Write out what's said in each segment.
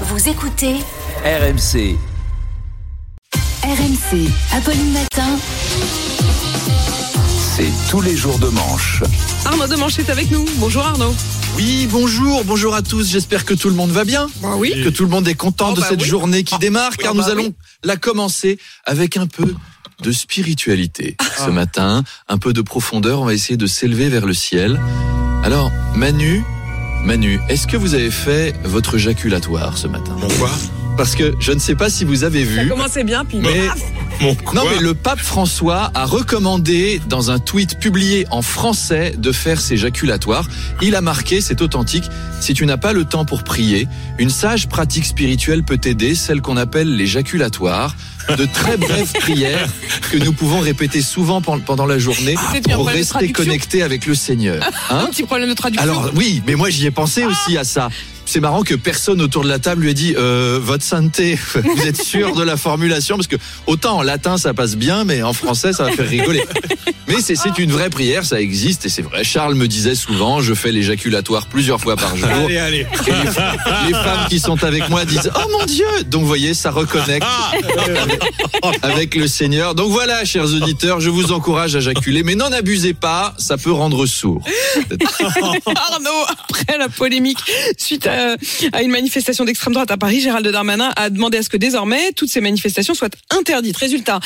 Vous écoutez RMC. RMC, Apolline Matin. C'est tous les jours de manche. Arnaud Demanche est avec nous. Bonjour Arnaud. Oui, bonjour, bonjour à tous. J'espère que tout le monde va bien. Bah oui. Que tout le monde est content Oh de bah cette oui. journée qui démarre, car Ah nous bah allons oui. la commencer avec un peu de spiritualité Ah. ce matin, un peu de profondeur. On va essayer de s'élever vers le ciel. Alors, Manu, Manu, est-ce que vous avez fait votre jaculatoire ce matin? Pourquoi Parce que je ne sais pas si vous avez Ça vu. commençait bien, puis Mais Mon non, mais le pape François a recommandé dans un tweet publié en français de faire ses jaculatoires. Il a marqué, c'est authentique, si tu n'as pas le temps pour prier, une sage pratique spirituelle peut t'aider, celle qu'on appelle les jaculatoires. De très brèves prières que nous pouvons répéter souvent pen- pendant la journée un pour rester connecté avec le Seigneur. un Hein petit problème de traduction. alors oui, mais moi j'y ai pensé aussi à ça. C'est marrant que personne autour de la table lui ait dit euh, votre sainteté. Vous êtes sûr de la formulation? Parce que autant en latin ça passe bien, mais en français ça va faire rigoler. Mais c'est une vraie prière, ça existe et c'est vrai. Charles me disait souvent, je fais l'éjaculatoire plusieurs fois par jour. Allez, allez. Et les, les femmes qui sont avec moi disent oh mon Dieu. Donc vous voyez, ça reconnecte avec, avec le Seigneur. Donc voilà, chers auditeurs, je vous encourage à jaculer, mais n'en abusez pas, ça peut rendre sourd. Arnaud, après la polémique suite à, à une manifestation d'extrême droite à Paris, Gérald Darmanin a demandé à ce que désormais toutes ces manifestations soient interdites. Résultat,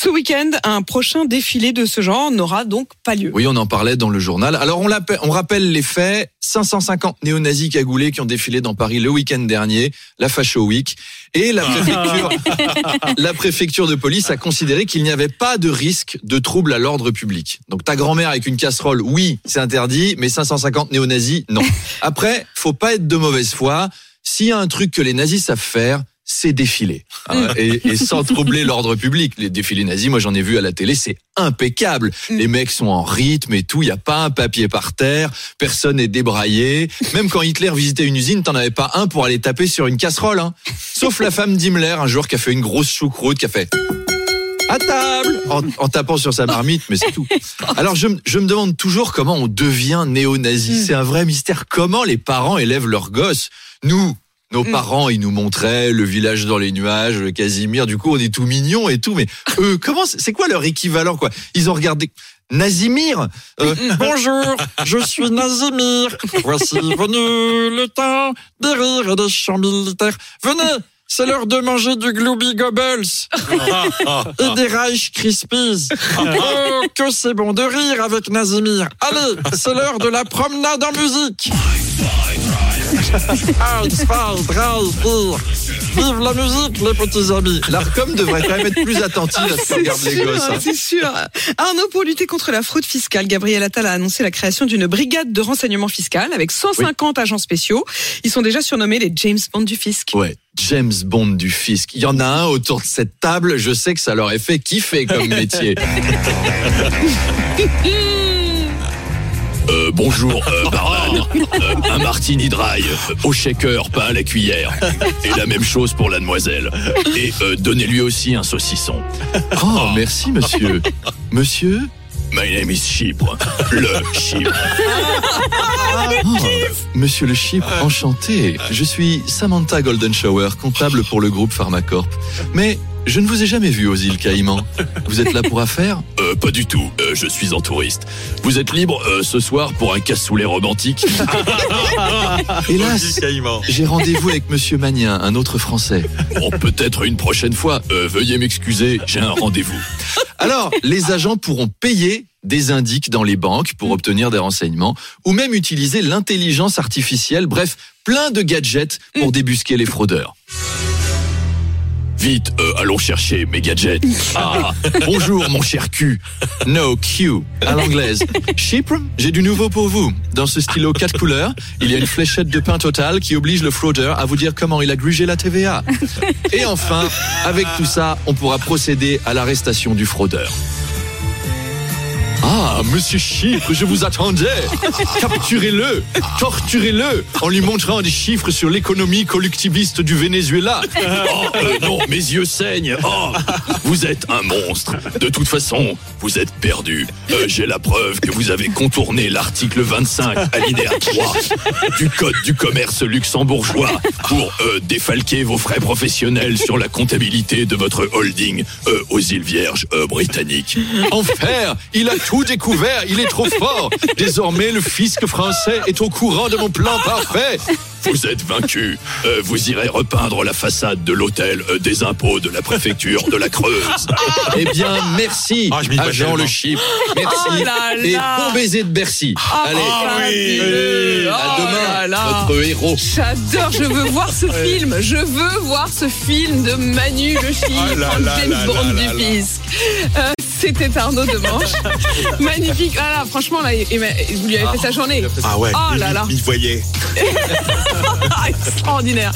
ce week-end, un prochain défilé de ce genre n'aura donc pas lieu. Oui, on en parlait dans le journal. Alors, on, rappelle les faits. 550 néo-nazis cagoulés qui ont défilé dans Paris le week-end dernier, la Facho Week. Et la préfecture, la préfecture de police a considéré qu'il n'y avait pas de risque de trouble à l'ordre public. Donc, ta grand-mère avec une casserole, oui, c'est interdit, mais 550 néo-nazis, non. Après, faut pas être de mauvaise foi. S'il y a un truc que les nazis savent faire, c'est défiler. Hein, et, et sans troubler l'ordre public. Les défilés nazis, moi j'en ai vu à la télé, c'est impeccable. Les mecs sont en rythme et tout, il y a pas un papier par terre, personne n'est débraillé. Même quand Hitler visitait une usine, t'en avais pas un pour aller taper sur une casserole. Hein. Sauf la femme d'Himmler, un jour, qui a fait une grosse choucroute, qui a fait à table en, en tapant sur sa marmite, mais c'est tout. Alors je, me- je me demande toujours comment on devient néo-nazi. C'est un vrai mystère. Comment les parents élèvent leurs gosses? Nous, nos parents, ils nous montraient le village dans les nuages, le Casimir. Du coup, on est tout mignon et tout. Mais eux, comment c'est c'est quoi leur équivalent quoi? Ils ont regardé. Nazimir Euh, Bonjour, je suis Nazimir. Voici venu le temps des rires et des chants militaires. Venez, c'est l'heure de manger du Glooby Gobbles et des Reich Krispies. Oh, que c'est bon de rire avec Nazimir. Allez, c'est l'heure de la promenade en musique. Vive la musique, les petits amis. L'ARCOM devrait quand même être plus attentive à ce que regardent les gosses. hein. c'est sûr. Arnaud, pour lutter contre la fraude fiscale, Gabriel Attal a annoncé la création d'une brigade de renseignement fiscal avec 150 agents spéciaux. Ils sont déjà surnommés les James Bond du fisc. Ouais, James Bond du fisc. Il y en a un autour de cette table, je sais que ça leur a fait kiffer comme métier. Bonjour, euh, barman. Euh, un martini dry, euh, au shaker, pas à la cuillère. Et la même chose pour la demoiselle. Et euh, donnez-lui aussi un saucisson. Oh, merci monsieur. Monsieur? My name is Chypre. Le Chypre. Oh, Monsieur le Chypre, enchanté. Je suis Samantha Golden Shower, comptable pour le groupe Pharmacorp. Mais je ne vous ai jamais vu aux îles Caïmans. Vous êtes là pour affaires Euh, pas du tout, euh, je suis en touriste. Vous êtes libre euh, ce soir pour un cassoulet romantique? Hélas, j'ai rendez-vous avec Monsieur Magnin, un autre Français. Bon, peut-être une prochaine fois. Euh, veuillez m'excuser, j'ai un rendez-vous. Alors, les agents pourront payer des indices dans les banques pour obtenir des renseignements ou même utiliser l'intelligence artificielle, bref, plein de gadgets pour débusquer les fraudeurs. Vite, euh, allons chercher mes gadgets. Ah, bonjour mon cher cul. No Q, à l'anglaise. Chypre, j'ai du nouveau pour vous. Dans ce stylo 4 couleurs, il y a une fléchette de pain total qui oblige le fraudeur à vous dire comment il a grugé la TVA. Et enfin, avec tout ça, on pourra procéder à l'arrestation du fraudeur. Ah, monsieur Chypre, je vous attendais. Capturez-le, torturez-le, en lui montrant des chiffres sur l'économie collectiviste du Venezuela. Oh, euh, non, mes yeux saignent. Oh, vous êtes un monstre. De toute façon, vous êtes perdu. Euh, J'ai la preuve que vous avez contourné l'article 25, alinéa 3 du Code du commerce luxembourgeois pour euh, défalquer vos frais professionnels sur la comptabilité de votre holding aux îles Vierges britanniques. Enfer, il a tout découvert, il est trop fort. Désormais, le fisc français est au courant de mon plan parfait. Vous êtes vaincu. Euh, vous irez repeindre la façade de l'hôtel euh, des impôts de la préfecture de la Creuse. Eh bien, merci, Ah, je agent. Le Chypre. Merci. Oh là Et là. bon baiser de Bercy. Allez, fabuleux. à Oh demain, là là. notre héros. J'adore, je veux voir ce film. Je veux voir ce film de Manu le Oh en là James là Bond là du fisc. C'était Arnaud Demanche. Magnifique. Ah là, franchement, là, il, il- vous lui avez fait sa journée. Ah ouais. Oh là il- là. Il voyait. Extraordinaire.